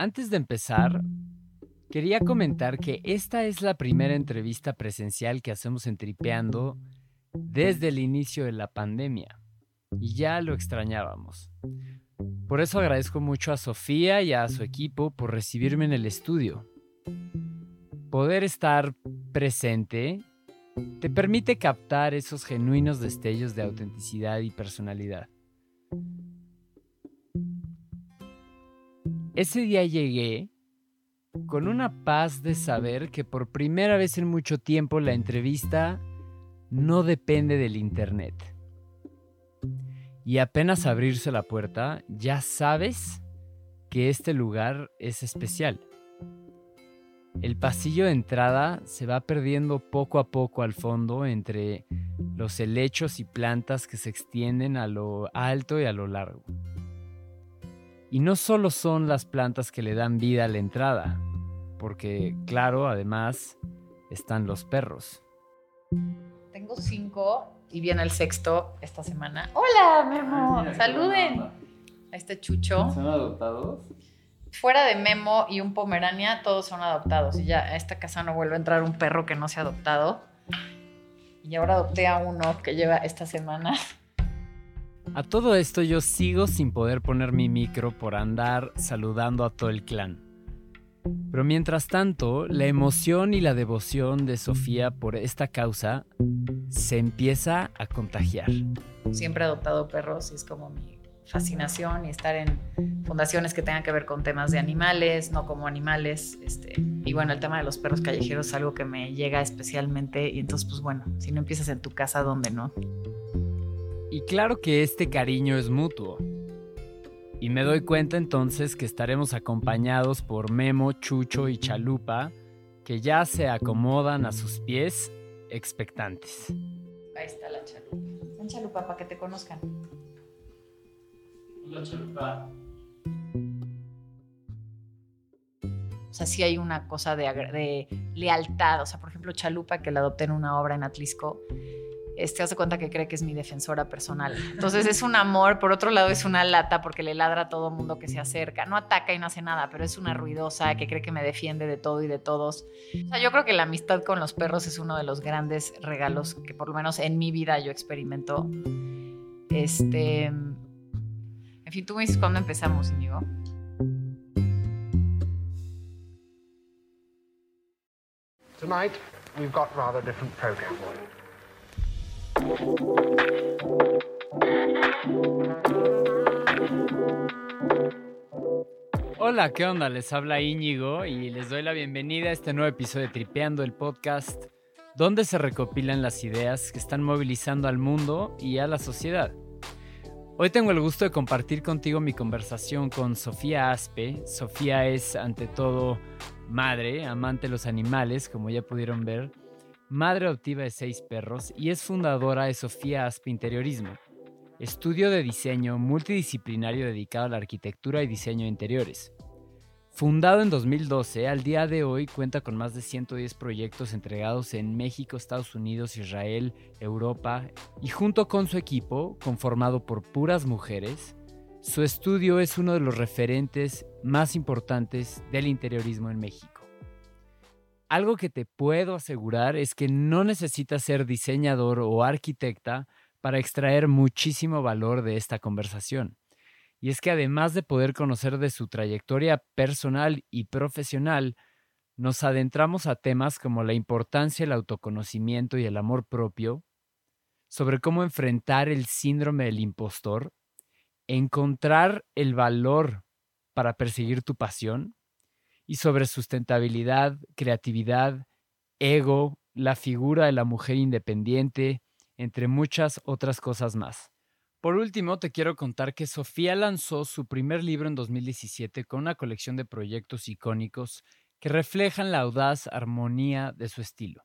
Antes de empezar, quería comentar que esta es la primera entrevista presencial que hacemos en Tripeando desde el inicio de la pandemia y ya lo extrañábamos. Por eso agradezco mucho a Sofía y a su equipo por recibirme en el estudio. Poder estar presente te permite captar esos genuinos destellos de autenticidad y personalidad. Ese día llegué con una paz de saber que por primera vez en mucho tiempo la entrevista no depende del Internet. Y apenas abrirse la puerta, ya sabes que este lugar es especial. El pasillo de entrada se va perdiendo poco a poco al fondo entre los helechos y plantas que se extienden a lo alto y a lo largo. Y no solo son las plantas que le dan vida a la entrada, porque claro, además están los perros. Tengo cinco y viene el sexto esta semana. Hola, Memo, saluden. A este Chucho. ¿Son adoptados? Fuera de Memo y un Pomerania, todos son adoptados. Y ya a esta casa no vuelve a entrar un perro que no sea adoptado. Y ahora adopté a uno que lleva esta semana. A todo esto yo sigo sin poder poner mi micro por andar saludando a todo el clan. Pero mientras tanto, la emoción y la devoción de Sofía por esta causa se empieza a contagiar. Siempre he adoptado perros y es como mi fascinación y estar en fundaciones que tengan que ver con temas de animales, no como animales. Este, y bueno, el tema de los perros callejeros es algo que me llega especialmente y entonces pues bueno, si no empiezas en tu casa, ¿dónde no? Y claro que este cariño es mutuo. Y me doy cuenta entonces que estaremos acompañados por Memo, Chucho y Chalupa, que ya se acomodan a sus pies expectantes. Ahí está la chalupa. Ven chalupa para que te conozcan. Hola chalupa. O sea, sí hay una cosa de, de, lealtad. O sea, por ejemplo, Chalupa, que la adopté en una obra en Atlisco, este, hace cuenta que cree que es mi defensora personal. Entonces es un amor, por otro lado es una lata porque le ladra a todo mundo que se acerca. No ataca y no hace nada, pero es una ruidosa que cree que me defiende de todo y de todos. O sea, yo creo que la amistad con los perros es uno de los grandes regalos que por lo menos en mi vida yo experimento. Este, en fin, tú me dices cuándo empezamos, Íñigo. Tonight, we've got rather different program for you. Hola, ¿qué onda? Les habla Íñigo y les doy la bienvenida a este nuevo episodio de Tripeando el podcast, donde se recopilan las ideas que están movilizando al mundo y a la sociedad. Hoy tengo el gusto de compartir contigo mi conversación con Sofía Aspe. Sofía es, ante todo, madre, amante de los animales, como ya pudieron ver madre adoptiva de seis perros y es fundadora de Sofía Aspe Interiorismo, estudio de diseño multidisciplinario dedicado a la arquitectura y diseño de interiores. Fundado en 2012, al día de hoy cuenta con más de 110 proyectos entregados en México, Estados Unidos, Israel, Europa y junto con su equipo, conformado por puras mujeres, su estudio es uno de los referentes más importantes del interiorismo en México. Algo que te puedo asegurar es que no necesitas ser diseñador o arquitecta para extraer muchísimo valor de esta conversación. Y es que además de poder conocer de su trayectoria personal y profesional, nos adentramos a temas como la importancia del autoconocimiento y el amor propio, sobre cómo enfrentar el síndrome del impostor, encontrar el valor para perseguir tu pasión y sobre sustentabilidad, creatividad, ego, la figura de la mujer independiente, entre muchas otras cosas más. Por último, te quiero contar que Sofía lanzó su primer libro en 2017 con una colección de proyectos icónicos que reflejan la audaz armonía de su estilo.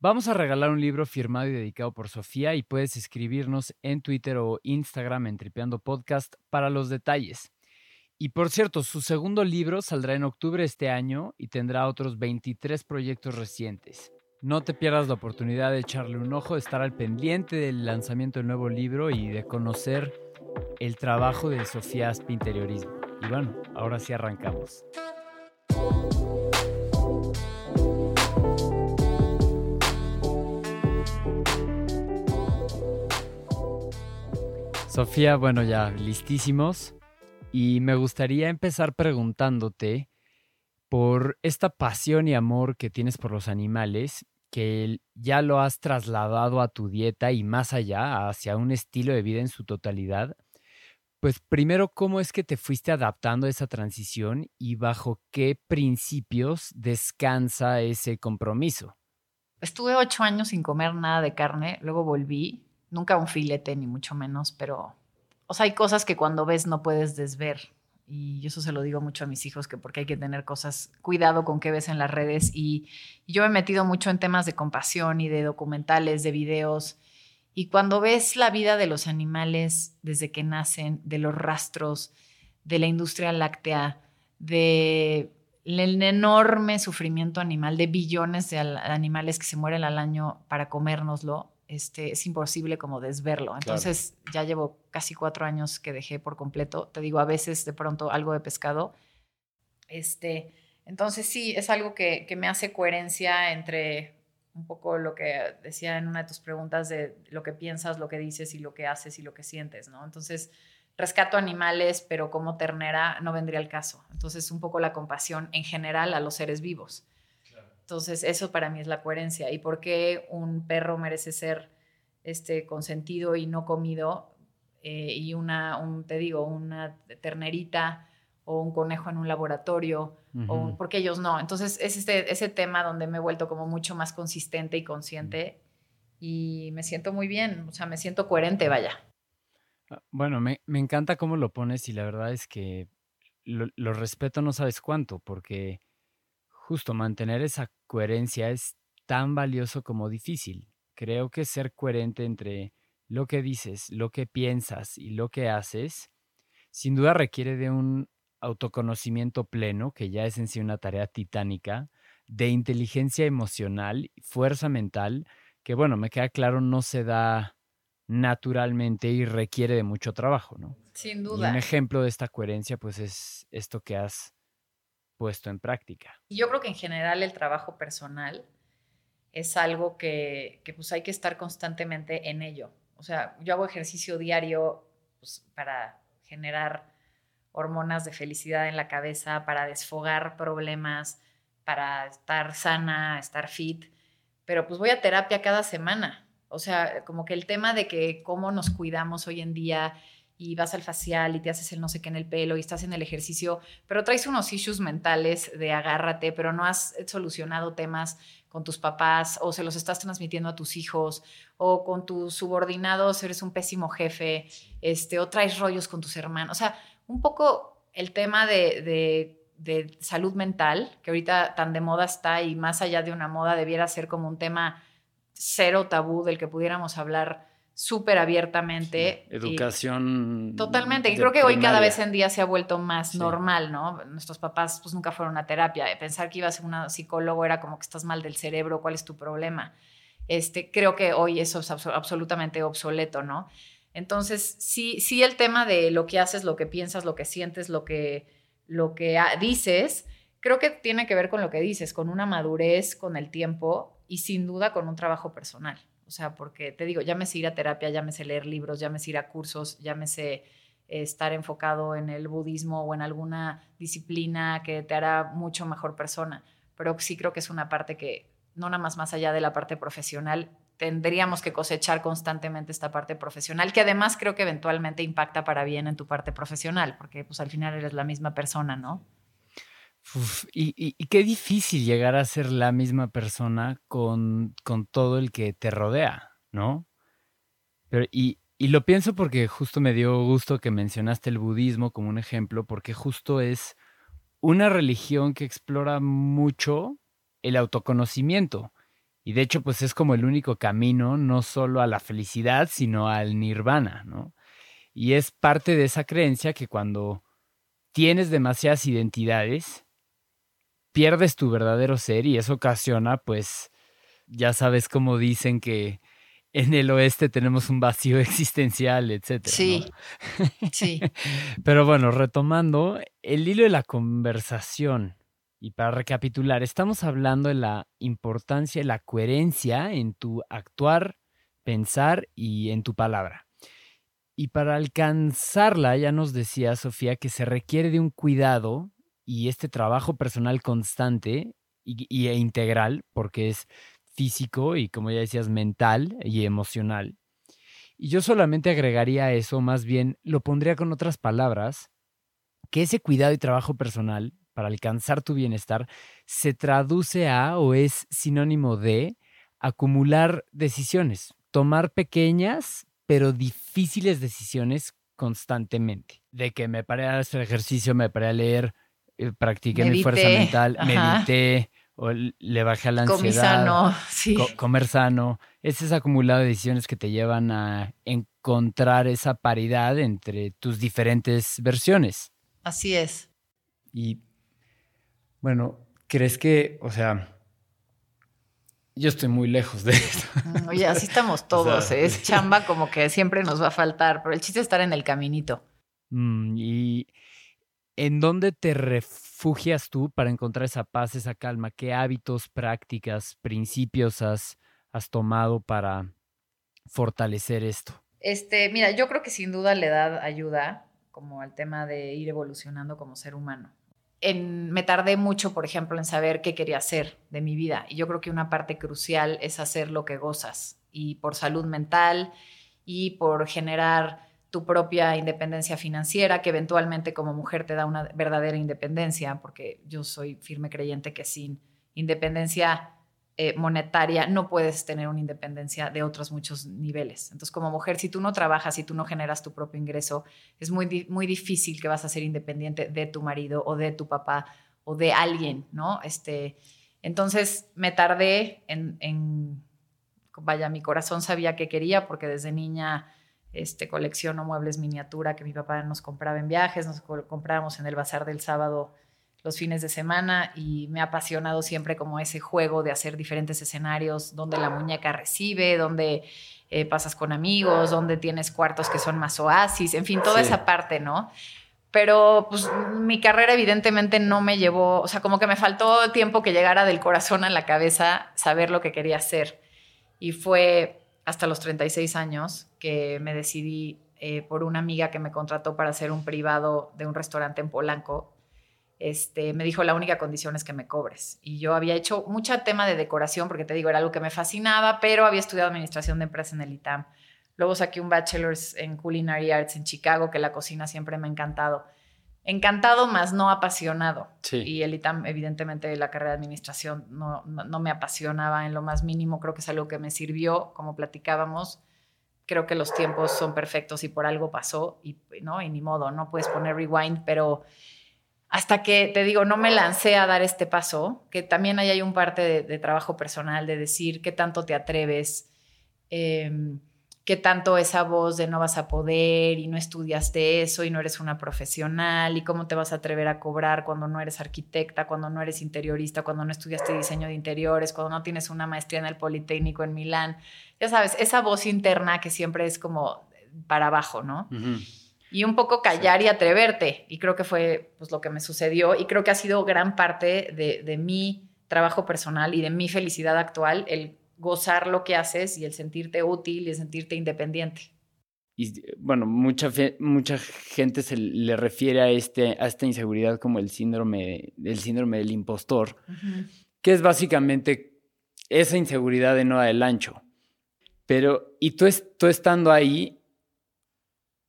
Vamos a regalar un libro firmado y dedicado por Sofía y puedes escribirnos en Twitter o Instagram en Tripeando Podcast para los detalles. Y por cierto, su segundo libro saldrá en octubre de este año y tendrá otros 23 proyectos recientes. No te pierdas la oportunidad de echarle un ojo, de estar al pendiente del lanzamiento del nuevo libro y de conocer el trabajo de Sofía Aspi Interiorismo. Y bueno, ahora sí arrancamos. Sofía, bueno, ya listísimos. Y me gustaría empezar preguntándote por esta pasión y amor que tienes por los animales, que ya lo has trasladado a tu dieta y más allá, hacia un estilo de vida en su totalidad. Pues primero, ¿cómo es que te fuiste adaptando a esa transición y bajo qué principios descansa ese compromiso? Estuve ocho años sin comer nada de carne, luego volví nunca un filete, ni mucho menos, pero, o sea, hay cosas que cuando ves no puedes desver. Y eso se lo digo mucho a mis hijos, que porque hay que tener cosas, cuidado con qué ves en las redes. Y, yo me he metido mucho en temas de compasión y de documentales, de videos. Y cuando ves la vida de los animales desde que nacen, de los rastros, de la industria láctea, de el enorme sufrimiento animal, de billones de animales que se mueren al año para comérnoslo, este, es imposible como desverlo. Entonces ya llevo casi cuatro años que dejé por completo. Te digo, a veces de pronto algo de pescado. Este, entonces sí, es algo que, me hace coherencia entre un poco lo que decía en una de tus preguntas de lo que piensas, lo que dices y lo que haces y lo que sientes, ¿no? Entonces, rescato animales, pero como ternera no vendría al caso. Entonces, un poco la compasión en general a los seres vivos. Entonces, eso para mí es la coherencia. ¿Y por qué un perro merece ser este, consentido y no comido? Eh, y una, un, te digo, una ternerita o un conejo en un laboratorio, o porque ellos no. Entonces, es este, ese tema donde me he vuelto como mucho más consistente y consciente y me siento muy bien, o sea, me siento coherente, vaya. Ah, bueno, me, me encanta cómo lo pones y la verdad es que lo, lo respeto no sabes cuánto, porque justo mantener esa coherencia es tan valioso como difícil. Creo que ser coherente entre lo que dices, lo que piensas y lo que haces, sin duda requiere de un autoconocimiento pleno, que ya es en sí una tarea titánica, de inteligencia emocional, fuerza mental, que bueno, me queda claro, no se da naturalmente y requiere de mucho trabajo, ¿no? Sin duda. un ejemplo de esta coherencia, pues es esto que has puesto en práctica. Yo creo que en general el trabajo personal es algo que, pues hay que estar constantemente en ello. O sea, yo hago ejercicio diario pues, para generar hormonas de felicidad en la cabeza, para desfogar problemas, para estar sana, estar fit, pero pues voy a terapia cada semana. O sea, como que el tema de que cómo nos cuidamos hoy en día y vas al facial y te haces el no sé qué en el pelo y estás en el ejercicio, pero traes unos issues mentales de agárrate, pero no has solucionado temas con tus papás o se los estás transmitiendo a tus hijos o con tus subordinados eres un pésimo jefe, este, o traes rollos con tus hermanos. O sea, un poco el tema de, de, de salud mental, que ahorita tan de moda está y más allá de una moda debiera ser como un tema cero tabú del que pudiéramos hablar súper abiertamente. educación. totalmente. Y creo que hoy cada vez en día se ha vuelto más normal, ¿no? Nuestros papás pues nunca fueron a terapia. Pensar que ibas a un psicólogo era como que estás mal del cerebro, ¿cuál es tu problema? Este, creo que hoy eso es absolutamente obsoleto, ¿no? Entonces, sí, sí el tema de lo que haces, lo que piensas, lo que sientes, lo que, lo que dices, creo que tiene que ver con lo que dices, con una madurez, con el tiempo y sin duda con un trabajo personal. O sea, porque te digo, llámese ir a terapia, llámese leer libros, llámese ir a cursos, llámese estar enfocado en el budismo o en alguna disciplina que te hará mucho mejor persona. Pero sí creo que es una parte que, no nada más más allá de la parte profesional, tendríamos que cosechar constantemente esta parte profesional, que además creo que eventualmente impacta para bien en tu parte profesional, porque pues al final eres la misma persona, ¿no? Y, qué difícil llegar a ser la misma persona con, con todo el que te rodea, ¿no? Pero, y, y lo pienso porque justo me dio gusto que mencionaste el budismo como un ejemplo, porque justo es una religión que explora mucho el autoconocimiento. Y de hecho, pues es como el único camino, no solo a la felicidad, sino al nirvana, ¿no? Y es parte de esa creencia que cuando tienes demasiadas identidades, pierdes tu verdadero ser y eso ocasiona, pues, ya sabes cómo dicen que en el oeste tenemos un vacío existencial, etcétera. Sí, sí. Pero bueno, retomando el hilo de la conversación y para recapitular, estamos hablando de la importancia de la coherencia en tu actuar, pensar y en tu palabra. Y para alcanzarla, ya nos decía Sofía que se requiere de un cuidado y este trabajo personal constante y, e integral, porque es físico y, como ya decías, mental y emocional. Y yo solamente agregaría eso, más bien lo pondría con otras palabras, que ese cuidado y trabajo personal para alcanzar tu bienestar se traduce a o es sinónimo de acumular decisiones, tomar pequeñas pero difíciles decisiones constantemente. De que me paré a hacer ejercicio, me paré a leer, eh, practiqué mi fuerza mental, medité, o le bajé a la ansiedad. Comer sano, sí. comer sano. Es ese acumulado de decisiones que te llevan a encontrar esa paridad entre tus diferentes versiones. Así es. Y bueno, ¿crees que, o sea, yo estoy muy lejos de eso. Mm, oye, así estamos todos. ¿eh? Es chamba como que siempre nos va a faltar, pero el chiste es estar en el caminito. Mm, ¿Y en dónde te refugias tú para encontrar esa paz, esa calma? ¿Qué hábitos, prácticas, principios has, has tomado para fortalecer esto? Este, mira, yo creo que sin duda la edad ayuda como al tema de ir evolucionando como ser humano me tardé mucho, por ejemplo, en saber qué quería hacer de mi vida. Y yo creo que una parte crucial es hacer lo que gozas. Y por salud mental y por generar tu propia independencia financiera, que eventualmente como mujer te da una verdadera independencia, porque yo soy firme creyente que sin independencia eh, monetaria, no puedes tener una independencia de otros muchos niveles. Entonces, como mujer, si tú no trabajas, si tú no generas tu propio ingreso, es muy, muy difícil que vas a ser independiente de tu marido o de tu papá o de alguien, ¿no? Este, entonces, me tardé en, en vaya, mi corazón sabía que quería porque desde niña este, colecciono muebles miniatura que mi papá nos compraba en viajes, nos comprábamos en el bazar del sábado los fines de semana y me ha apasionado siempre como ese juego de hacer diferentes escenarios donde la muñeca recibe, donde eh, pasas con amigos, donde tienes cuartos que son más oasis, en fin, toda esa parte, ¿no? Pero pues mi carrera evidentemente no me llevó, o sea, como que me faltó tiempo que llegara del corazón a la cabeza saber lo que quería hacer. Y fue hasta los 36 años que me decidí eh, por una amiga que me contrató para hacer un privado de un restaurante en Polanco este, me dijo, la única condición es que me cobres. Y yo había hecho mucho tema de decoración, porque te digo, era algo que me fascinaba, pero había estudiado administración de empresas en el ITAM. Luego saqué un bachelor's en Culinary Arts en Chicago, que la cocina siempre me ha encantado. Encantado, más no apasionado. Y el ITAM, evidentemente, la carrera de administración no, no, me apasionaba en lo más mínimo. Creo que es algo que me sirvió, como platicábamos. Creo que los tiempos son perfectos y por algo pasó, y, ¿no? y ni modo, no puedes poner rewind, pero hasta que, te digo, no me lancé a dar este paso, que también ahí hay un parte de, trabajo personal, de decir qué tanto te atreves, em, qué tanto esa voz de no vas a poder y no estudiaste eso y no eres una profesional y cómo te vas a atrever a cobrar cuando no eres arquitecta, cuando no eres interiorista, cuando no estudiaste diseño de interiores, cuando no tienes una maestría en el Politécnico en Milán. Ya sabes, esa voz interna que siempre es como para abajo, ¿no? y un poco callar y atreverte. Y creo que fue pues, lo que me sucedió y creo que ha sido gran parte de, de, mi trabajo personal y de mi felicidad actual el gozar lo que haces y el sentirte útil y el sentirte independiente. Y bueno, mucha, mucha gente se le refiere a, este, a esta inseguridad como el síndrome, el síndrome del impostor, que es básicamente esa inseguridad de no dar el ancho. Pero, y tú, tú estando ahí,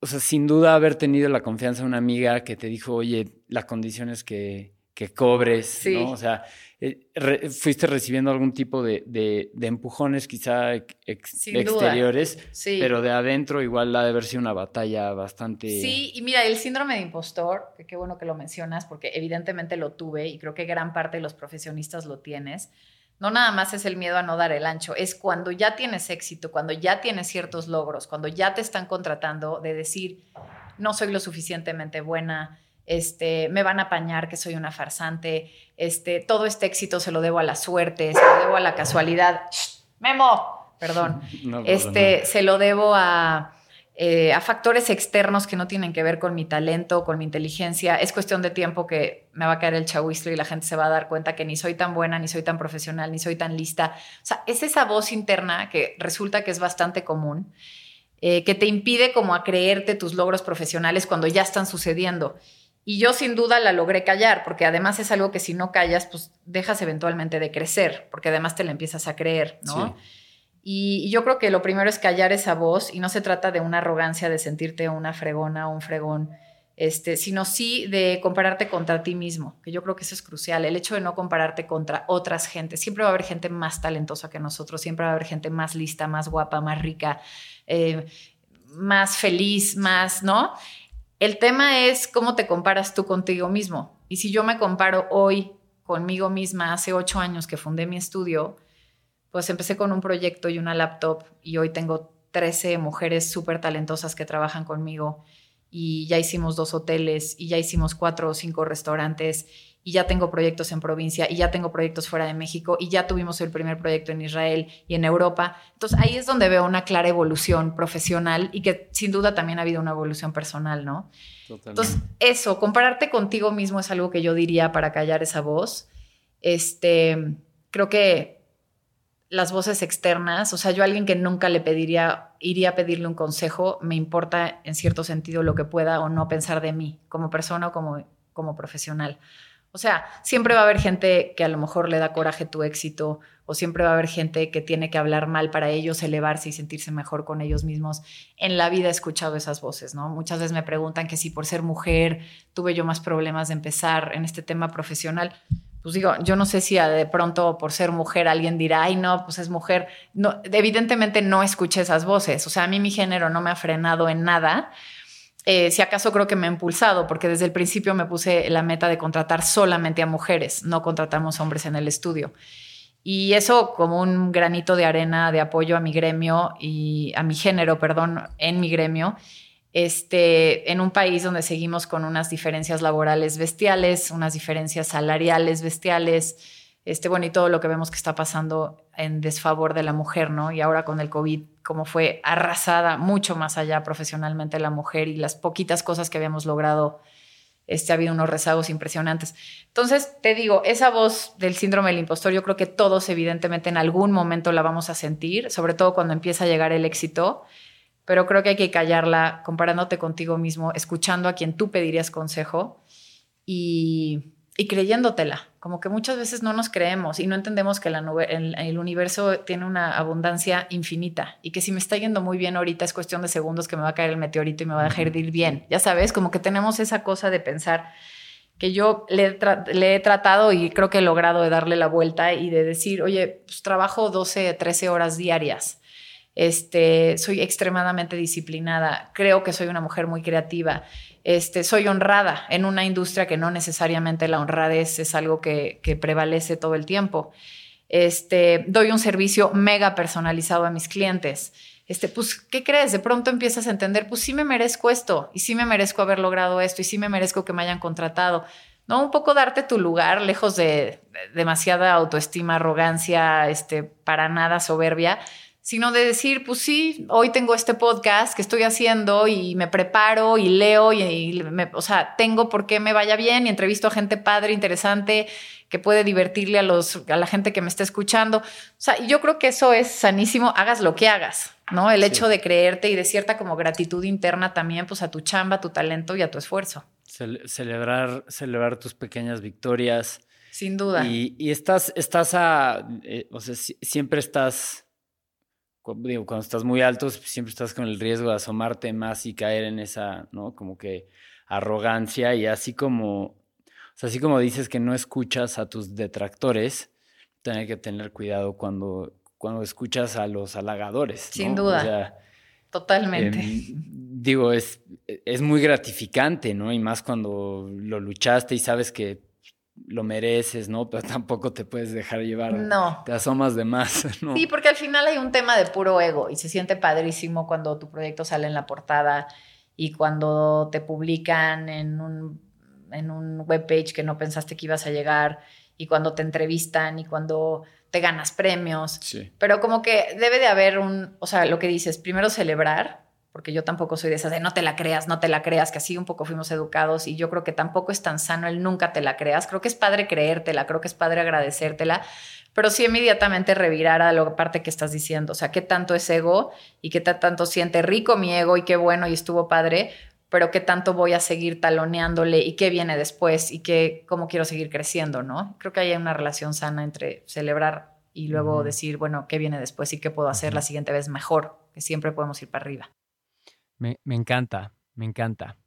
o sea, sin duda haber tenido la confianza de una amiga que te dijo, oye, la condición es que, cobres, ¿no? O sea, eh, fuiste recibiendo algún tipo de, empujones quizá exteriores, pero de adentro igual ha de haber sido una batalla bastante... Sí, y mira, el síndrome de impostor, que qué bueno que lo mencionas, porque evidentemente lo tuve y creo que gran parte de los profesionistas lo tienes no nada más es el miedo a no dar el ancho, es cuando ya tienes éxito, cuando ya tienes ciertos logros, cuando ya te están contratando de decir, no soy lo suficientemente buena, este, me van a apañar que soy una farsante, este, todo este éxito se lo debo a la suerte, se lo debo a la casualidad. Memo, perdón. No este, se lo debo a, eh, a factores externos que no tienen que ver con mi talento, con mi inteligencia. Es cuestión de tiempo que me va a caer el chahuistro y la gente se va a dar cuenta que ni soy tan buena, ni soy tan profesional, ni soy tan lista. O sea, es esa voz interna que resulta que es bastante común, eh, que te impide como a creerte tus logros profesionales cuando ya están sucediendo. Y yo sin duda la logré callar, porque además es algo que si no callas, pues dejas eventualmente de crecer, porque además te la empiezas a creer, ¿no? Y, y yo creo que lo primero es callar esa voz y no se trata de una arrogancia de sentirte una fregona o un fregón, este, sino sí de compararte contra ti mismo, que yo creo que eso es crucial, el hecho de no compararte contra otras gentes. Siempre va a haber gente más talentosa que nosotros, siempre va a haber gente más lista, más guapa, más rica, eh, más feliz, más, ¿no? El tema es cómo te comparas tú contigo mismo. Y si yo me comparo hoy conmigo misma, hace ocho años que fundé mi estudio, pues empecé con un proyecto y una laptop y hoy tengo 13 mujeres súper talentosas que trabajan conmigo y ya hicimos dos hoteles y ya hicimos cuatro o cinco restaurantes y ya tengo proyectos en provincia y ya tengo proyectos fuera de México y ya tuvimos el primer proyecto en Israel y en Europa. Entonces ahí es donde veo una clara evolución profesional y que sin duda también ha habido una evolución personal, ¿no? Totalmente. Entonces eso, compararte contigo mismo es algo que yo diría para callar esa voz. Este, creo que las voces externas, o sea, yo a alguien que nunca le pediría, iría a pedirle un consejo, me importa en cierto sentido lo que pueda o no pensar de mí como persona o como, como profesional. O sea, siempre va a haber gente que a lo mejor le da coraje tu éxito o siempre va a haber gente que tiene que hablar mal para ellos elevarse y sentirse mejor con ellos mismos. En la vida he escuchado esas voces, ¿no? Muchas veces me preguntan que si por ser mujer tuve yo más problemas de empezar en este tema profesional. Pues digo, yo no sé si de pronto por ser mujer alguien dirá, ay, no, pues es mujer. No, evidentemente no escuché esas voces. O sea, a mí mi género no me ha frenado en nada. Eh, si acaso creo que me ha impulsado, porque desde el principio me puse la meta de contratar solamente a mujeres, no contratamos hombres en el estudio. Y eso como un granito de arena de apoyo a mi gremio y a mi género, perdón, en mi gremio, este, en un país donde seguimos con unas diferencias laborales bestiales, unas diferencias salariales bestiales, este, bueno, y todo lo que vemos que está pasando en desfavor de la mujer, ¿no? Y ahora con el COVID, como fue arrasada mucho más allá profesionalmente la mujer y las poquitas cosas que habíamos logrado, este, ha habido unos rezagos impresionantes. Entonces, te digo, esa voz del síndrome del impostor, yo creo que todos evidentemente en algún momento la vamos a sentir, sobre todo cuando empieza a llegar el éxito, pero creo que hay que callarla comparándote contigo mismo, escuchando a quien tú pedirías consejo y y creyéndotela. Como que muchas veces no nos creemos y no entendemos que la el, el, universo tiene una abundancia infinita y que si me está yendo muy bien ahorita es cuestión de segundos que me va a caer el meteorito y me va a dejar ir bien. Ya sabes, como que tenemos esa cosa de pensar que yo le, le he tratado y creo que he logrado de darle la vuelta y de decir, oye, pues trabajo 12, 13 horas diarias. Este, soy extremadamente disciplinada, creo que soy una mujer muy creativa, este, soy honrada en una industria que no necesariamente la honradez es algo que, prevalece todo el tiempo. Este, doy un servicio mega personalizado a mis clientes. Este, pues, ¿qué crees? De pronto empiezas a entender, pues sí me merezco esto, y sí me merezco haber logrado esto, y sí me merezco que me hayan contratado. ¿No? Un poco darte tu lugar, lejos de demasiada autoestima, arrogancia, este, para nada soberbia, sino de decir, pues sí, hoy tengo este podcast que estoy haciendo y me preparo y leo y, me, o sea, tengo por qué me vaya bien y entrevisto a gente padre, interesante, que puede divertirle a, los, a la gente que me está escuchando. O sea, yo creo que eso es sanísimo, hagas lo que hagas, ¿no? El hecho de creerte y de cierta como gratitud interna también, pues a tu chamba, a tu talento y a tu esfuerzo. celebrar, celebrar tus pequeñas victorias. Sin duda. Y, y estás, estás a, eh, o sea, siempre estás digo, cuando estás muy alto, siempre estás con el riesgo de asomarte más y caer en esa, ¿no? Como que arrogancia y así como, o sea, así como dices que no escuchas a tus detractores, tienes que tener cuidado cuando, cuando escuchas a los halagadores. Sin duda. O sea, Totalmente. Eh, digo, es, es muy gratificante, ¿no? Y más cuando lo luchaste y sabes que lo mereces, ¿no? Pero tampoco te puedes dejar llevar. No. Te asomas de más, ¿no? Sí, porque al final hay un tema de puro ego y se siente padrísimo cuando tu proyecto sale en la portada y cuando te publican en un, en un webpage que no pensaste que ibas a llegar y cuando te entrevistan y cuando te ganas premios. Sí. Pero como que debe de haber un, o sea, lo que dices, primero celebrar, porque yo tampoco soy de esas de no te la creas, no te la creas, que así un poco fuimos educados y yo creo que tampoco es tan sano el nunca te la creas. Creo que es padre creértela, creo que es padre agradecértela, pero sí inmediatamente revirar a la parte que estás diciendo, o sea, qué tanto es ego y qué tanto siente rico mi ego y qué bueno y estuvo padre, pero qué tanto voy a seguir taloneándole y qué viene después y qué, cómo quiero seguir creciendo, ¿no? Creo que hay una relación sana entre celebrar y luego decir, bueno, qué viene después y qué puedo hacer la siguiente vez mejor, que siempre podemos ir para arriba. Me, encanta, me encanta.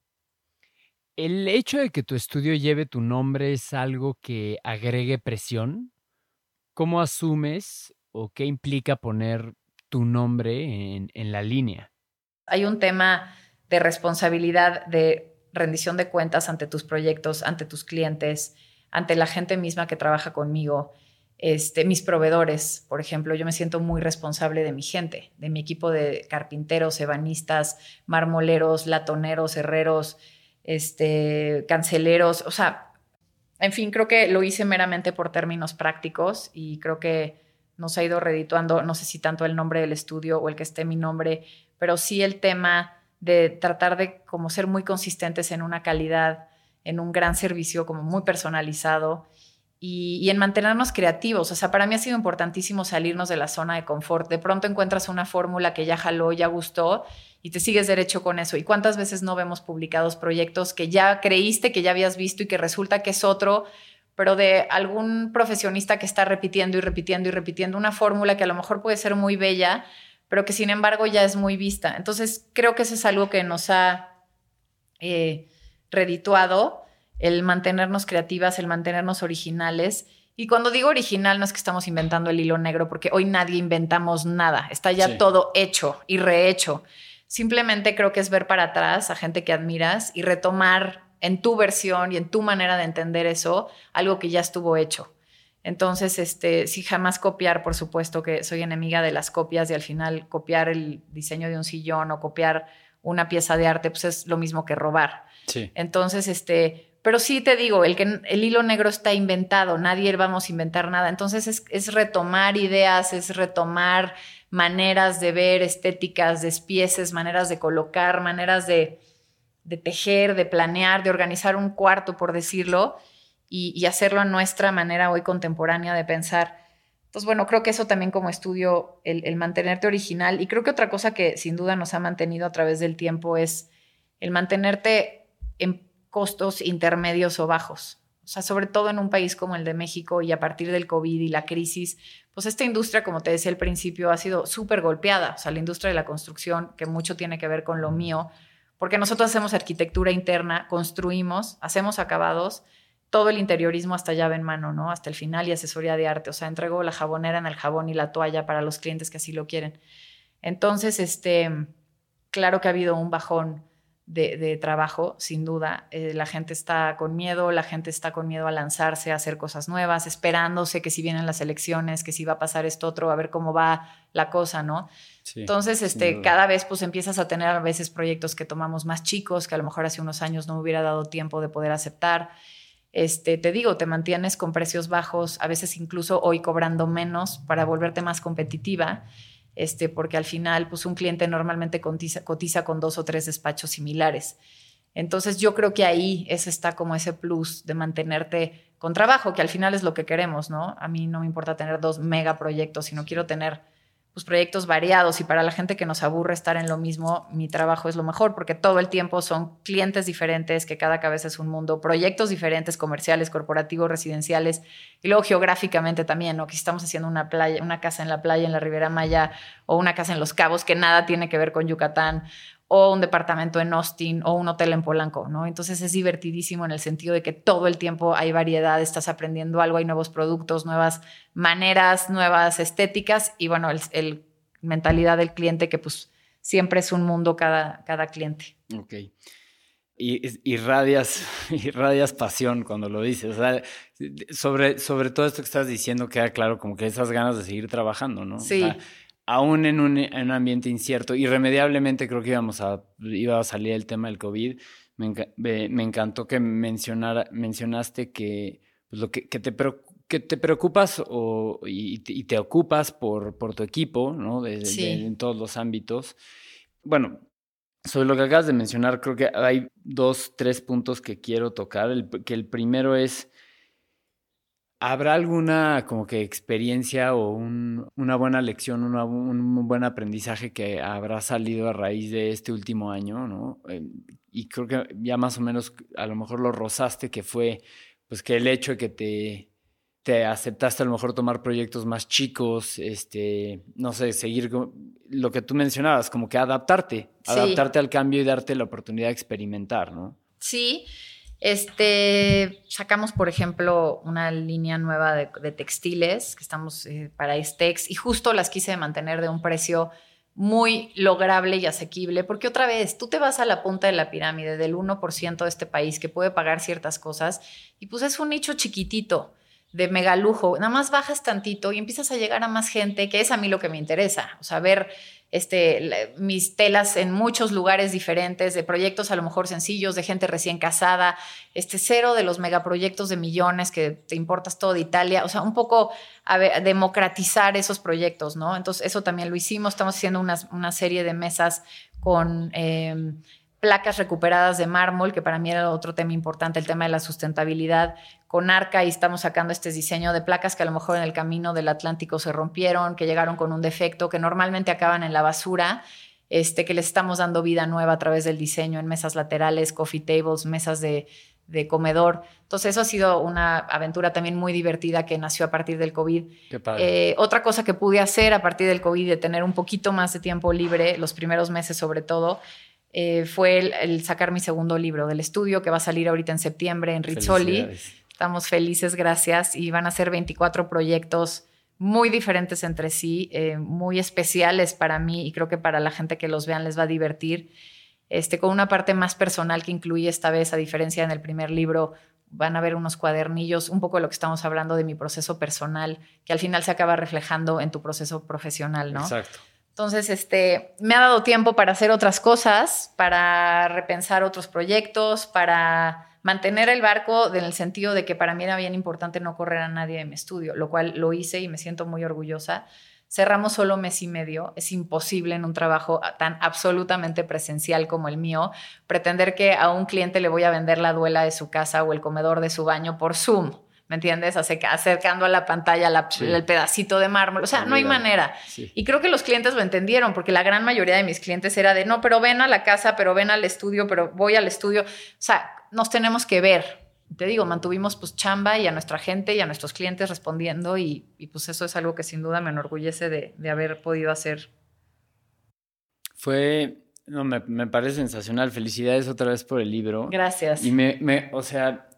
¿El hecho de que tu estudio lleve tu nombre es algo que agregue presión? ¿Cómo asumes o qué implica poner tu nombre en la línea? Hay un tema de responsabilidad, de rendición de cuentas ante tus proyectos, ante tus clientes, ante la gente misma que trabaja conmigo, este, mis proveedores, por ejemplo, yo me siento muy responsable de mi gente, de mi equipo de carpinteros, ebanistas, marmoleros, latoneros, herreros, este, canceleros, o sea, en fin, creo que lo hice meramente por términos prácticos y creo que nos ha ido redituando, no sé si tanto el nombre del estudio o el que esté mi nombre, pero sí el tema de tratar de como ser muy consistentes en una calidad, en un gran servicio como muy personalizado y, en mantenernos creativos. O sea, para mí ha sido importantísimo salirnos de la zona de confort. De pronto encuentras una fórmula que ya jaló, ya gustó y te sigues derecho con eso. ¿Y cuántas veces no vemos publicados proyectos que ya creíste que ya habías visto y que resulta que es otro, pero de algún profesionista que está repitiendo y repitiendo y repitiendo una fórmula que a lo mejor puede ser muy bella, pero que sin embargo ya es muy vista. Entonces, creo que eso es algo que nos ha eh, redituado el mantenernos creativas, el mantenernos originales. Y cuando digo original, no es que estamos inventando el hilo negro, porque hoy nadie inventamos nada, está ya todo hecho y rehecho. Simplemente creo que es ver para atrás a gente que admiras y retomar en tu versión y en tu manera de entender eso algo que ya estuvo hecho. Entonces, este, sí, jamás copiar, por supuesto que soy enemiga de las copias y al final copiar el diseño de un sillón o copiar una pieza de arte, pues es lo mismo que robar. Sí. Entonces, este, pero sí te digo, el, que, el hilo negro está inventado, nadie vamos a inventar nada. Entonces es, retomar ideas, es retomar maneras de ver, estéticas, despieces, maneras de colocar, maneras de, tejer, de planear, de organizar un cuarto, por decirlo, y, hacerlo a nuestra manera hoy contemporánea de pensar. Entonces, bueno, creo que eso también como estudio, el, el mantenerte original. Y creo que otra cosa que sin duda nos ha mantenido a través del tiempo es el mantenerte en costos intermedios o bajos. O sea, sobre todo en un país como el de México y a partir del COVID y la crisis, pues esta industria, como te decía al principio, ha sido súper golpeada. O sea, la industria de la construcción, que mucho tiene que ver con lo mío, porque nosotros hacemos arquitectura interna, construimos, hacemos acabados, todo el interiorismo hasta llave en mano, ¿no? Hasta el final y asesoría de arte. O sea, entrego la jabonera en el jabón y la toalla para los clientes que así lo quieren. Entonces, este, claro que ha habido un bajón de, trabajo, sin duda. Eh, la gente está con miedo, la gente está con miedo a lanzarse, a hacer cosas nuevas, esperándose que si vienen las elecciones, que si va a pasar esto otro, a ver cómo va la cosa, ¿no? Entonces, este, cada vez pues empiezas a tener a veces proyectos que tomamos más chicos, que a lo mejor hace unos años no hubiera dado tiempo de poder aceptar. Este, te digo, te mantienes con precios bajos, a veces incluso hoy cobrando menos para volverte más competitiva este, porque al final, pues un cliente normalmente cotiza, cotiza con dos o tres despachos similares. Entonces yo creo que ahí ese está como ese plus de mantenerte con trabajo, que al final es lo que queremos, ¿no? A mí no me importa tener dos megaproyectos, sino quiero tener pues, proyectos variados y para la gente que nos aburre estar en lo mismo, mi trabajo es lo mejor porque todo el tiempo son clientes diferentes, que cada cabeza es un mundo, proyectos diferentes, comerciales, corporativos, residenciales y luego geográficamente también, ¿no? Que estamos haciendo una playa, una casa en la playa en la Ribera Maya o una casa en Los Cabos que nada tiene que ver con Yucatán o un departamento en Austin o un hotel en Polanco, ¿no? Entonces es divertidísimo en el sentido de que todo el tiempo hay variedad, estás aprendiendo algo, hay nuevos productos, nuevas maneras, nuevas estéticas y bueno, el, mentalidad del cliente que pues siempre es un mundo cada, cada cliente. Ok. Y irradias, irradias pasión cuando lo dices. O sea, sobre, sobre todo esto que estás diciendo queda claro como que esas ganas de seguir trabajando, ¿no? Sí aún en un, ambiente incierto, irremediablemente creo que íbamos a, iba a salir el tema del COVID. Me, encantó que mencionara, mencionaste que, pues lo que, te que te preocupas o, y, te ocupas por, por tu equipo, ¿no? en todos los ámbitos. Bueno, sobre lo que acabas de mencionar, creo que hay dos, tres puntos que quiero tocar. El, que el primero es, ¿habrá alguna como que experiencia o una buena lección, un buen aprendizaje que habrá salido a raíz de este último año, ¿no? Eh, y creo que ya más o menos a lo mejor lo rozaste, que fue pues que el hecho de que te te aceptaste a lo mejor tomar proyectos más chicos, este, no sé, seguir lo que tú mencionabas, como que adaptarte, adaptarte al cambio y darte la oportunidad de experimentar, ¿no? Sí, este, sacamos, por ejemplo, una línea nueva de, textiles que estamos eh, para Estex y justo las quise mantener de un precio muy lograble y asequible, porque otra vez, tú te vas a la punta de la pirámide del 1% de este país que puede pagar ciertas cosas y pues es un nicho chiquitito de mega lujo, nada más bajas tantito y empiezas a llegar a más gente, que es a mí lo que me interesa, o sea, ver este, mis telas en muchos lugares diferentes, de proyectos a lo mejor sencillos, de gente recién casada, este cero de los megaproyectos de millones que te importas todo de Italia, o sea, un poco a democratizar esos proyectos, ¿no? Entonces, eso también lo hicimos, estamos haciendo una, serie de mesas con... Em, placas recuperadas de mármol, que para mí era otro tema importante, el tema de la sustentabilidad. Con Arca y estamos sacando este diseño de placas que a lo mejor en el camino del Atlántico se rompieron, que llegaron con un defecto, que normalmente acaban en la basura, este, que les estamos dando vida nueva a través del diseño en mesas laterales, coffee tables, mesas de, comedor. Entonces eso ha sido una aventura también muy divertida que nació a partir del COVID. Eh, otra cosa que pude hacer a partir del COVID, de tener un poquito más de tiempo libre, los primeros meses sobre todo, eh, fue el, sacar mi segundo libro del estudio que va a salir ahorita en septiembre en Rizzoli. Estamos felices, gracias. Y van a ser 24 proyectos muy diferentes entre sí, eh, muy especiales para mí y creo que para la gente que los vean les va a divertir. Este, con una parte más personal que incluye esta vez, a diferencia en el primer libro, van a ver unos cuadernillos, un poco de lo que estamos hablando de mi proceso personal, que al final se acaba reflejando en tu proceso profesional, ¿no? Exacto. Entonces, este, me ha dado tiempo para hacer otras cosas, para repensar otros proyectos, para mantener el barco en el sentido de que para mí era bien importante no correr a nadie de mi estudio, lo cual lo hice y me siento muy orgullosa. Cerramos solo mes y medio. Es imposible en un trabajo tan absolutamente presencial como el mío pretender que a un cliente le voy a vender la duela de su casa o el comedor de su baño por Zoom. ¿Me entiendes? Acercando a la pantalla el pedacito de mármol. O sea, no hay manera. Y creo que los clientes lo entendieron, porque la gran mayoría de mis clientes era de, no, pero ven a la casa, pero ven al estudio, pero voy al estudio. O sea, nos tenemos que ver. Te digo, mantuvimos pues chamba y a nuestra gente y a nuestros clientes respondiendo y, pues eso es algo que sin duda me enorgullece de, haber podido hacer. Fue, no, me, me, parece sensacional. Felicidades otra vez por el libro. Gracias. Y me, me o sea,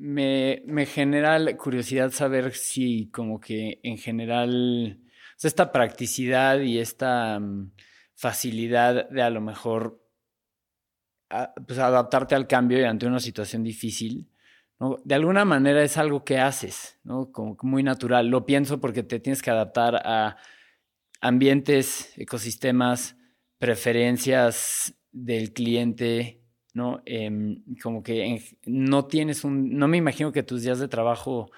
me, me genera curiosidad saber si como que en general esta practicidad y esta mm, facilidad de a lo mejor pues adaptarte al cambio y ante una situación difícil, de alguna manera es algo que haces, ¿no? como muy natural. Lo pienso porque te tienes que adaptar a ambientes, ecosistemas, preferencias del cliente, ¿no? Em, como que no tienes un, no me imagino que tus días de trabajo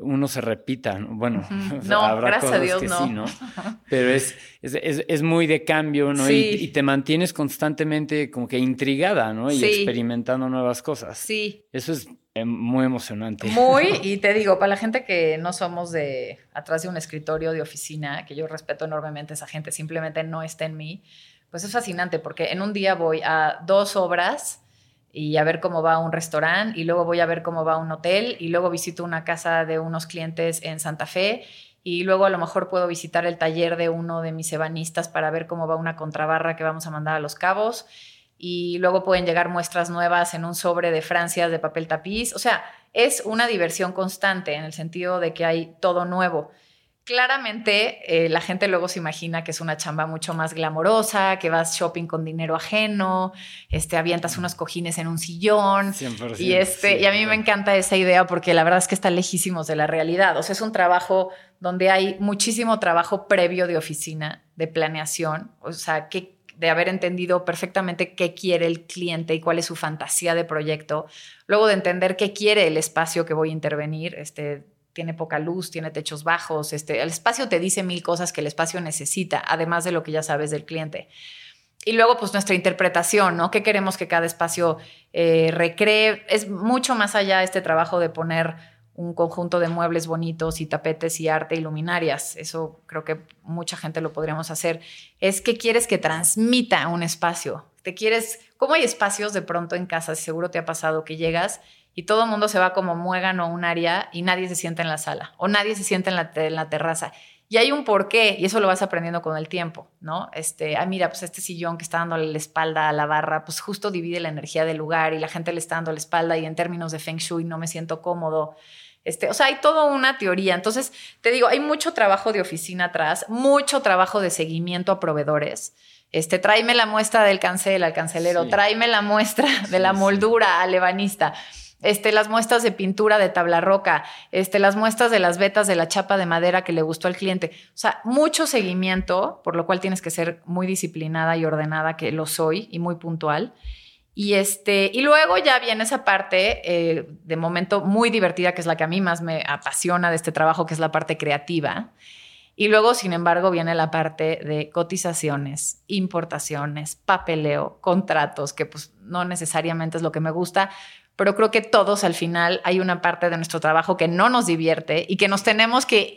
uno se repita, bueno, no, habrá gracias a Dios, no. sí, ¿no? Pero es, es, muy de cambio, ¿no? Y, te mantienes constantemente como que intrigada, ¿no? Y experimentando nuevas cosas. Sí. Eso es em, muy emocionante. Muy, y te digo, para la gente que no somos de atrás de un escritorio de oficina, que yo respeto enormemente a esa gente, simplemente no está en mí pues es fascinante porque en un día voy a dos obras y a ver cómo va un restaurante y luego voy a ver cómo va un hotel y luego visito una casa de unos clientes en Santa Fe y luego a lo mejor puedo visitar el taller de uno de mis ebanistas para ver cómo va una contrabarra que vamos a mandar a los cabos y luego pueden llegar muestras nuevas en un sobre de Francia de papel tapiz. O sea, es una diversión constante en el sentido de que hay todo nuevo claramente eh, la gente luego se imagina que es una chamba mucho más glamorosa, que vas shopping con dinero ajeno, este, avientas unos cojines en un sillón. y, este, y a mí me encanta esa idea porque la verdad es que está lejísimos de la realidad. O sea, es un trabajo donde hay muchísimo trabajo previo de oficina, de planeación, o sea, que de haber entendido perfectamente qué quiere el cliente y cuál es su fantasía de proyecto, luego de entender qué quiere el espacio que voy a intervenir, este, tiene poca luz, tiene techos bajos, este, el espacio te dice mil cosas que el espacio necesita, además de lo que ya sabes del cliente. Y luego, pues nuestra interpretación, ¿no? ¿Qué queremos que cada espacio eh, recree? Es mucho más allá este trabajo de poner un conjunto de muebles bonitos y tapetes y arte y luminarias. Eso creo que mucha gente lo podríamos hacer. Es que quieres que transmita un espacio. Te quieres, ¿cómo hay espacios de pronto en casa? Seguro te ha pasado que llegas y todo el mundo se va como muégano a un área y nadie se sienta en la sala o nadie se sienta en la, en la terraza. Y hay un porqué, y eso lo vas aprendiendo con el tiempo, ¿no? Este, ah, mira, pues este sillón que está dándole la espalda a la barra, pues justo divide la energía del lugar y la gente le está dando la espalda y en términos de Feng Shui no me siento cómodo. Este, o sea, hay toda una teoría. Entonces, te digo, hay mucho trabajo de oficina atrás, mucho trabajo de seguimiento a proveedores. Este, tráeme la muestra del cancel al cancelero, tráeme la muestra de la moldura al ebanista este, las muestras de pintura de tabla roca, este, las muestras de las vetas de la chapa de madera que le gustó al cliente. O sea, mucho seguimiento, por lo cual tienes que ser muy disciplinada y ordenada, que lo soy, y muy puntual. Y, este, y luego ya viene esa parte eh, de momento muy divertida, que es la que a mí más me apasiona de este trabajo, que es la parte creativa. Y luego, sin embargo, viene la parte de cotizaciones, importaciones, papeleo, contratos, que pues no necesariamente es lo que me gusta, pero creo que todos al final hay una parte de nuestro trabajo que no nos divierte y que nos tenemos que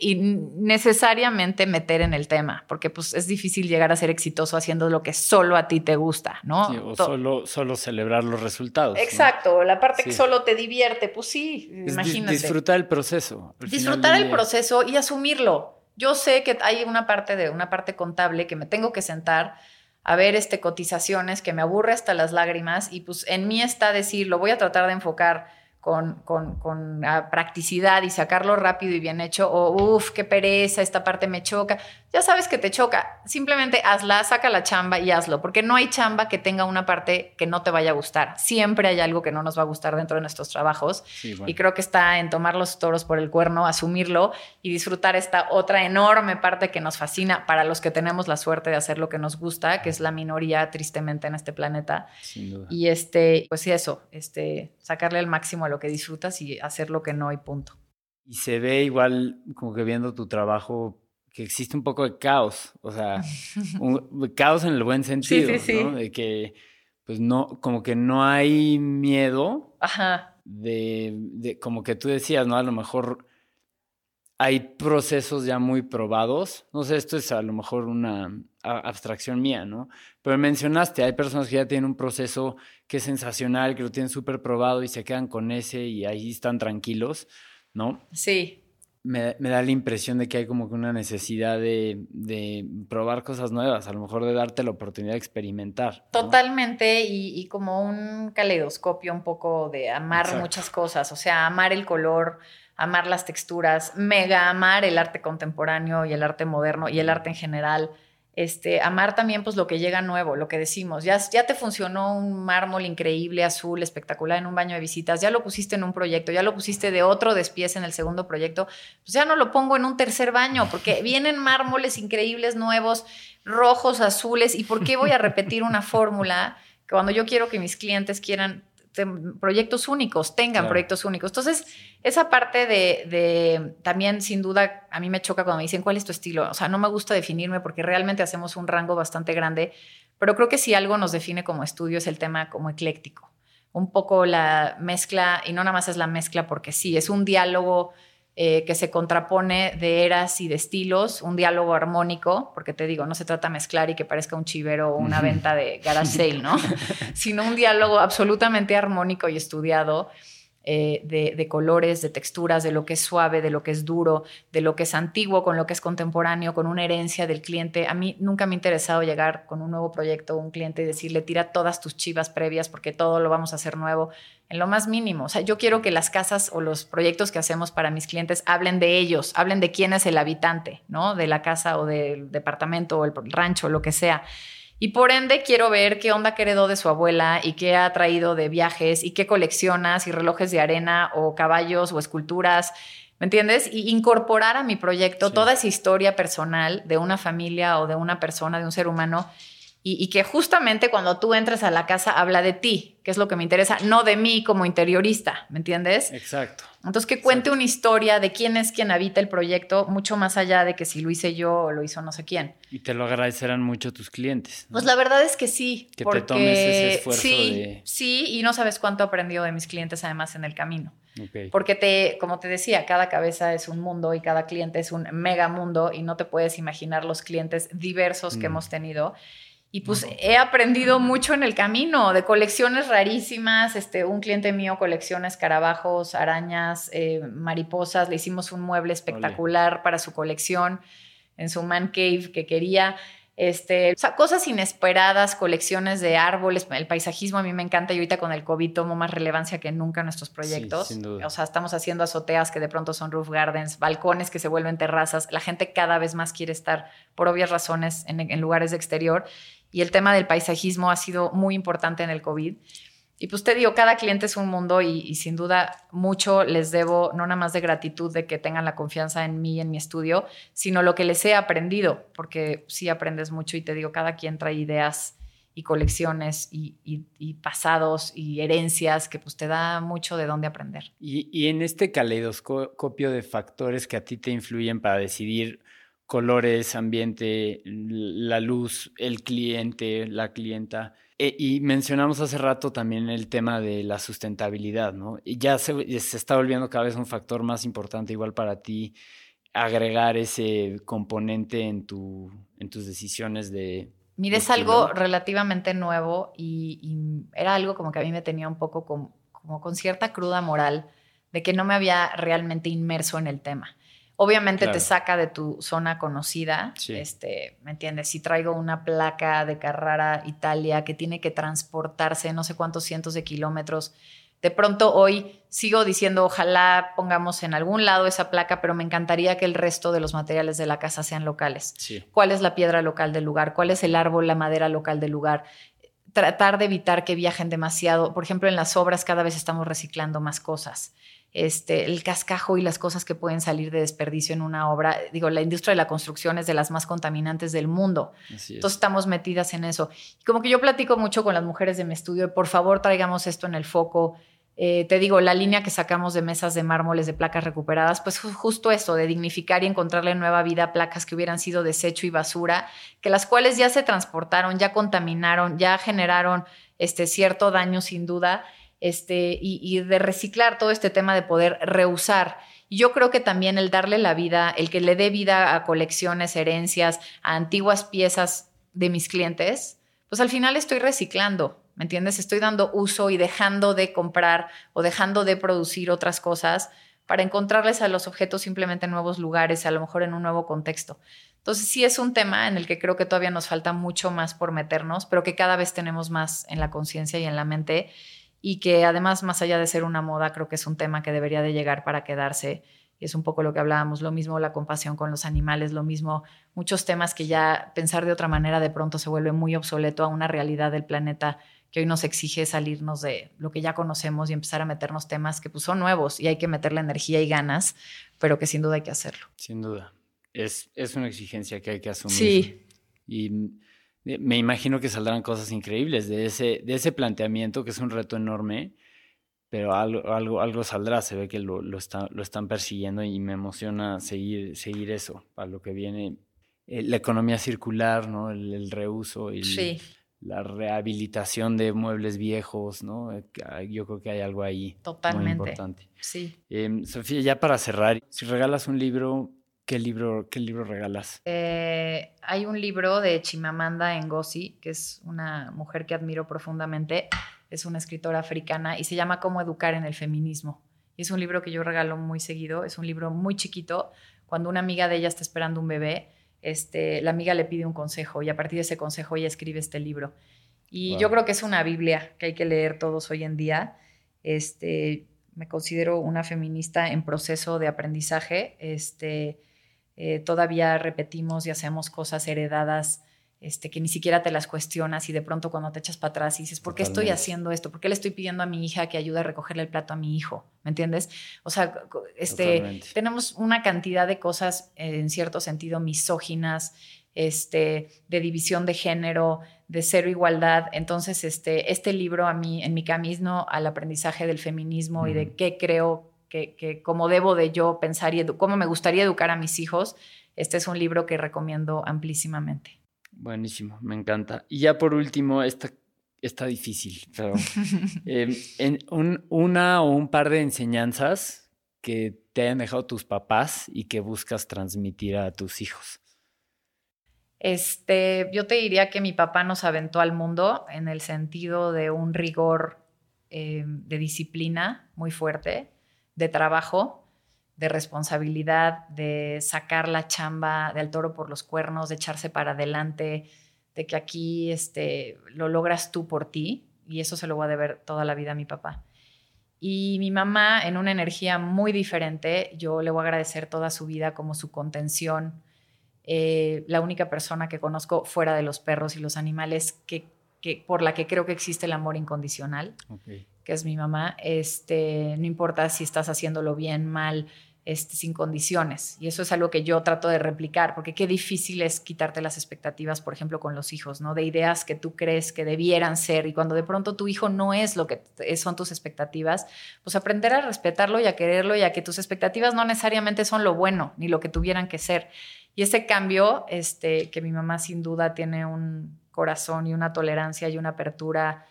necesariamente meter en el tema, porque pues es difícil llegar a ser exitoso haciendo lo que solo a ti te gusta, ¿no? o solo, solo celebrar los resultados. Exacto, la parte que solo te divierte, pues sí, imagínate. Disfrutar el proceso. Disfrutar el proceso y asumirlo. Yo sé que hay una parte de una parte contable que me tengo que sentar a ver este, cotizaciones que me aburre hasta las lágrimas y pues en mí está decir, lo voy a tratar de enfocar con, con, con ah, practicidad y sacarlo rápido y bien hecho, o uff, qué pereza, esta parte me choca. Ya sabes que te choca, simplemente hazla, saca la chamba y hazlo, porque no hay chamba que tenga una parte que no te vaya a gustar. Siempre hay algo que no nos va a gustar dentro de nuestros trabajos y creo que está en tomar los toros por el cuerno, asumirlo y disfrutar esta otra enorme parte que nos fascina para los que tenemos la suerte de hacer lo que nos gusta, que es la minoría tristemente en este planeta. Y este, pues sí, eso, este, sacarle el máximo a lo que disfrutas y hacer lo que no y punto. Y se ve igual, como que viendo tu trabajo, que existe un poco de caos, o sea, un, caos en el buen sentido, ¿no? De que, pues no, como que no hay miedo Ajá. De, de, como que tú decías, ¿no? A lo mejor hay procesos ya muy probados. No sé, esto es a lo mejor una abstracción mía, ¿no? Pero mencionaste, hay personas que ya tienen un proceso que es sensacional, que lo tienen súper probado y se quedan con ese y ahí están tranquilos, ¿no? Sí. Me, da la impresión de que hay como que una necesidad de, probar cosas nuevas, a lo mejor de darte la oportunidad de experimentar. Totalmente, y, como un caleidoscopio un poco de amar muchas cosas, o sea, amar el color, amar las texturas, mega amar el arte contemporáneo y el arte moderno y el arte en general. Este, amar también pues lo que llega nuevo, lo que decimos, ya, ya te funcionó un mármol increíble, azul, espectacular en un baño de visitas, ya lo pusiste en un proyecto, ya lo pusiste de otro despiece en el segundo proyecto, pues ya no lo pongo en un tercer baño, porque vienen mármoles increíbles nuevos, rojos, azules, ¿y por qué voy a repetir una fórmula que cuando yo quiero que mis clientes quieran proyectos únicos, tengan proyectos únicos. Entonces, esa parte de, también, sin duda, a mí me choca cuando me dicen cuál es tu estilo. O sea, no me gusta definirme porque realmente hacemos un rango bastante grande, pero creo que si algo nos define como estudio es el tema como ecléctico. Un poco la mezcla, y no nada más es la mezcla porque sí, es un diálogo eh, que se contrapone de eras y de estilos, un diálogo armónico, porque te digo, no se trata de mezclar y que parezca un chivero o una venta de garage sale, ¿no? sino un diálogo absolutamente armónico y estudiado eh, de, colores, de texturas, de lo que es suave, de lo que es duro, de lo que es antiguo con lo que es contemporáneo, con una herencia del cliente. A mí nunca me ha interesado llegar con un nuevo proyecto, un cliente y decirle, tira todas tus chivas previas porque todo lo vamos a hacer nuevo, en lo más mínimo. O sea, yo quiero que las casas o los proyectos que hacemos para mis clientes hablen de ellos, hablen de quién es el habitante, ¿no? De la casa o del departamento o el rancho, lo que sea. Y por ende quiero ver qué onda que heredó de su abuela y qué ha traído de viajes y qué colecciona, si relojes de arena o caballos o esculturas, ¿me entiendes? Y incorporar a mi proyecto toda esa historia personal de una familia o de una persona, de un ser humano. Y, que justamente cuando tú entres a la casa habla de ti, que es lo que me interesa, no de mí como interiorista, ¿me entiendes? Exacto. Entonces, que cuente una historia de quién es quien habita el proyecto, mucho más allá de que si lo hice yo o lo hizo no sé quién. Y te lo agradecerán mucho tus clientes. Pues la verdad es que sí. Que porque te tomes ese esfuerzo sí, de... Sí, y no sabes cuánto he aprendido de mis clientes además en el camino. Porque te, como te decía, cada cabeza es un mundo y cada cliente es un mega mundo y no te puedes imaginar los clientes diversos que Mm. hemos tenido. Y pues he aprendido mucho en el camino, de colecciones rarísimas. Este, un cliente mío colecciona escarabajos, arañas, eh, mariposas. Le hicimos un mueble espectacular para su colección en su man cave que quería. Este, o sea, cosas inesperadas, colecciones de árboles, el paisajismo a mí me encanta y ahorita con el COVID tomo más relevancia que nunca en nuestros proyectos. sin duda. O sea, estamos haciendo azoteas que de pronto son roof gardens, balcones que se vuelven terrazas. La gente cada vez más quiere estar, por obvias razones, en, en lugares de exterior. Y el tema del paisajismo ha sido muy importante en el COVID. Y pues te digo, cada cliente es un mundo y, sin duda mucho les debo, no nada más de gratitud de que tengan la confianza en mí y en mi estudio, sino lo que les he aprendido, porque sí aprendes mucho y te digo, cada quien trae ideas y colecciones y, y, pasados y herencias que pues te da mucho de dónde aprender. Y en este caleidoscopio de factores que a ti te influyen para decidir colores, ambiente, la luz, el cliente, la clienta. E, y mencionamos hace rato también el tema de la sustentabilidad, ¿no? Y ya se, se, está volviendo cada vez un factor más importante igual para ti agregar ese componente en, tu, en tus decisiones de... Mira, es algo relativamente nuevo y, y, era algo como que a mí me tenía un poco con, como con cierta cruda moral de que no me había realmente inmerso en el tema. Obviamente claro. te saca de tu zona conocida, sí. este, ¿me entiendes? Si traigo una placa de Carrara, Italia, que tiene que transportarse no sé cuántos cientos de kilómetros, de pronto hoy sigo diciendo, ojalá pongamos en algún lado esa placa, pero me encantaría que el resto de los materiales de la casa sean locales. Sí. ¿Cuál es la piedra local del lugar? ¿Cuál es el árbol, la madera local del lugar? Tratar de evitar que viajen demasiado. Por ejemplo, en las obras cada vez estamos reciclando más cosas este, el cascajo y las cosas que pueden salir de desperdicio en una obra. Digo, la industria de la construcción es de las más contaminantes del mundo. Entonces estamos metidas en eso. Y como que yo platico mucho con las mujeres de mi estudio, por favor traigamos esto en el foco. Eh, te digo, la línea que sacamos de mesas de mármoles de placas recuperadas, pues justo eso, de dignificar y encontrarle nueva vida a placas que hubieran sido desecho y basura, que las cuales ya se transportaron, ya contaminaron, ya generaron este cierto daño sin duda este, y, y, de reciclar todo este tema de poder reusar. Yo creo que también el darle la vida, el que le dé vida a colecciones, herencias, a antiguas piezas de mis clientes, pues al final estoy reciclando, ¿me entiendes? Estoy dando uso y dejando de comprar o dejando de producir otras cosas para encontrarles a los objetos simplemente en nuevos lugares, a lo mejor en un nuevo contexto. Entonces sí es un tema en el que creo que todavía nos falta mucho más por meternos, pero que cada vez tenemos más en la conciencia y en la mente y que además, más allá de ser una moda, creo que es un tema que debería de llegar para quedarse. Y es un poco lo que hablábamos, lo mismo la compasión con los animales, lo mismo muchos temas que ya pensar de otra manera de pronto se vuelve muy obsoleto a una realidad del planeta que hoy nos exige salirnos de lo que ya conocemos y empezar a meternos temas que pues, son nuevos y hay que meterle energía y ganas, pero que sin duda hay que hacerlo. Sin duda. Es, es una exigencia que hay que asumir. Sí. Y me imagino que saldrán cosas increíbles de ese, de ese planteamiento, que es un reto enorme, pero algo, algo, algo saldrá, se ve que lo, lo, está, lo están persiguiendo y me emociona seguir, seguir eso, para lo que viene. Eh, la economía circular, ¿no? el, el reuso y sí. la rehabilitación de muebles viejos, ¿no? Eh, yo creo que hay algo ahí Totalmente. muy importante. Sí. Eh, Sofía, ya para cerrar, si regalas un libro, ¿Qué libro, ¿Qué libro regalas? Eh, hay un libro de Chimamanda Ngozi, que es una mujer que admiro profundamente. Es una escritora africana y se llama Cómo educar en el feminismo. Y es un libro que yo regalo muy seguido. Es un libro muy chiquito. Cuando una amiga de ella está esperando un bebé, este, la amiga le pide un consejo y a partir de ese consejo ella escribe este libro. Y wow. yo creo que es una Biblia que hay que leer todos hoy en día. Este, me considero una feminista en proceso de aprendizaje. Este, eh, todavía repetimos y hacemos cosas heredadas este, que ni siquiera te las cuestionas y de pronto cuando te echas para atrás y dices, ¿por qué Totalmente. estoy haciendo esto? ¿Por qué le estoy pidiendo a mi hija que ayude a recogerle el plato a mi hijo? ¿Me entiendes? O sea, este, tenemos una cantidad de cosas eh, en cierto sentido misóginas, este, de división de género, de cero igualdad. Entonces, este, este libro a mí, en mi camino al aprendizaje del feminismo mm. y de qué creo que, que cómo debo de yo pensar y cómo me gustaría educar a mis hijos, este es un libro que recomiendo amplísimamente. Buenísimo, me encanta. Y ya por último, esta está difícil, pero em, en una o un par de enseñanzas que te hayan dejado tus papás y que buscas transmitir a tus hijos. Este, yo te diría que mi papá nos aventó al mundo en el sentido de un rigor em, de disciplina muy fuerte, de trabajo, de responsabilidad, de sacar la chamba del toro por los cuernos, de echarse para adelante, de que aquí este, lo logras tú por ti, y eso se lo voy a deber toda la vida a mi papá. Y mi mamá, en una energía muy diferente, yo le voy a agradecer toda su vida como su contención, eh, la única persona que conozco fuera de los perros y los animales que, que por la que creo que existe el amor incondicional, que es mi mamá. Este, no importa si estás haciéndolo bien, mal, este, sin condiciones. Y eso es algo que yo trato de replicar, porque qué difícil es quitarte las expectativas, por ejemplo, con los hijos, ¿no? De ideas que tú crees que debieran ser y cuando de pronto tu hijo no es lo que son tus expectativas, pues aprender a respetarlo y a quererlo y a que tus expectativas no necesariamente son lo bueno ni lo que tuvieran que ser. Y ese cambio, este, que mi mamá sin duda tiene un corazón y una tolerancia y una apertura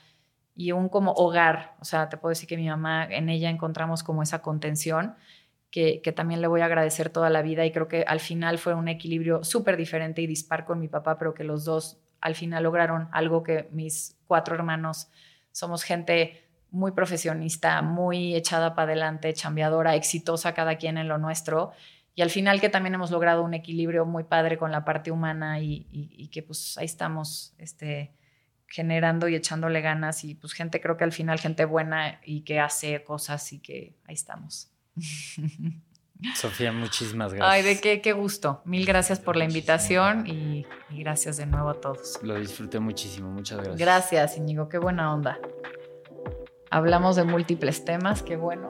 y un como hogar, o sea, te puedo decir que mi mamá, en ella encontramos como esa contención que, también le voy a agradecer toda la vida y creo que al final fue un equilibrio súper diferente y dispar con mi papá, pero que los dos al final lograron algo que mis cuatro hermanos somos gente muy profesionista, muy echada para adelante, chambeadora, exitosa cada quien en lo nuestro. Y al final que también hemos logrado un equilibrio muy padre con la parte humana y, que pues ahí estamos este, generando y echándole ganas y pues gente creo que al final gente buena y que hace cosas y que ahí estamos. Sofía, muchísimas gracias. Ay, de qué, qué gusto. Mil gracias por la invitación y, y, gracias de nuevo a todos. Lo disfruté muchísimo, muchas gracias. Gracias, Íñigo, qué buena onda. Hablamos de múltiples temas, qué bueno.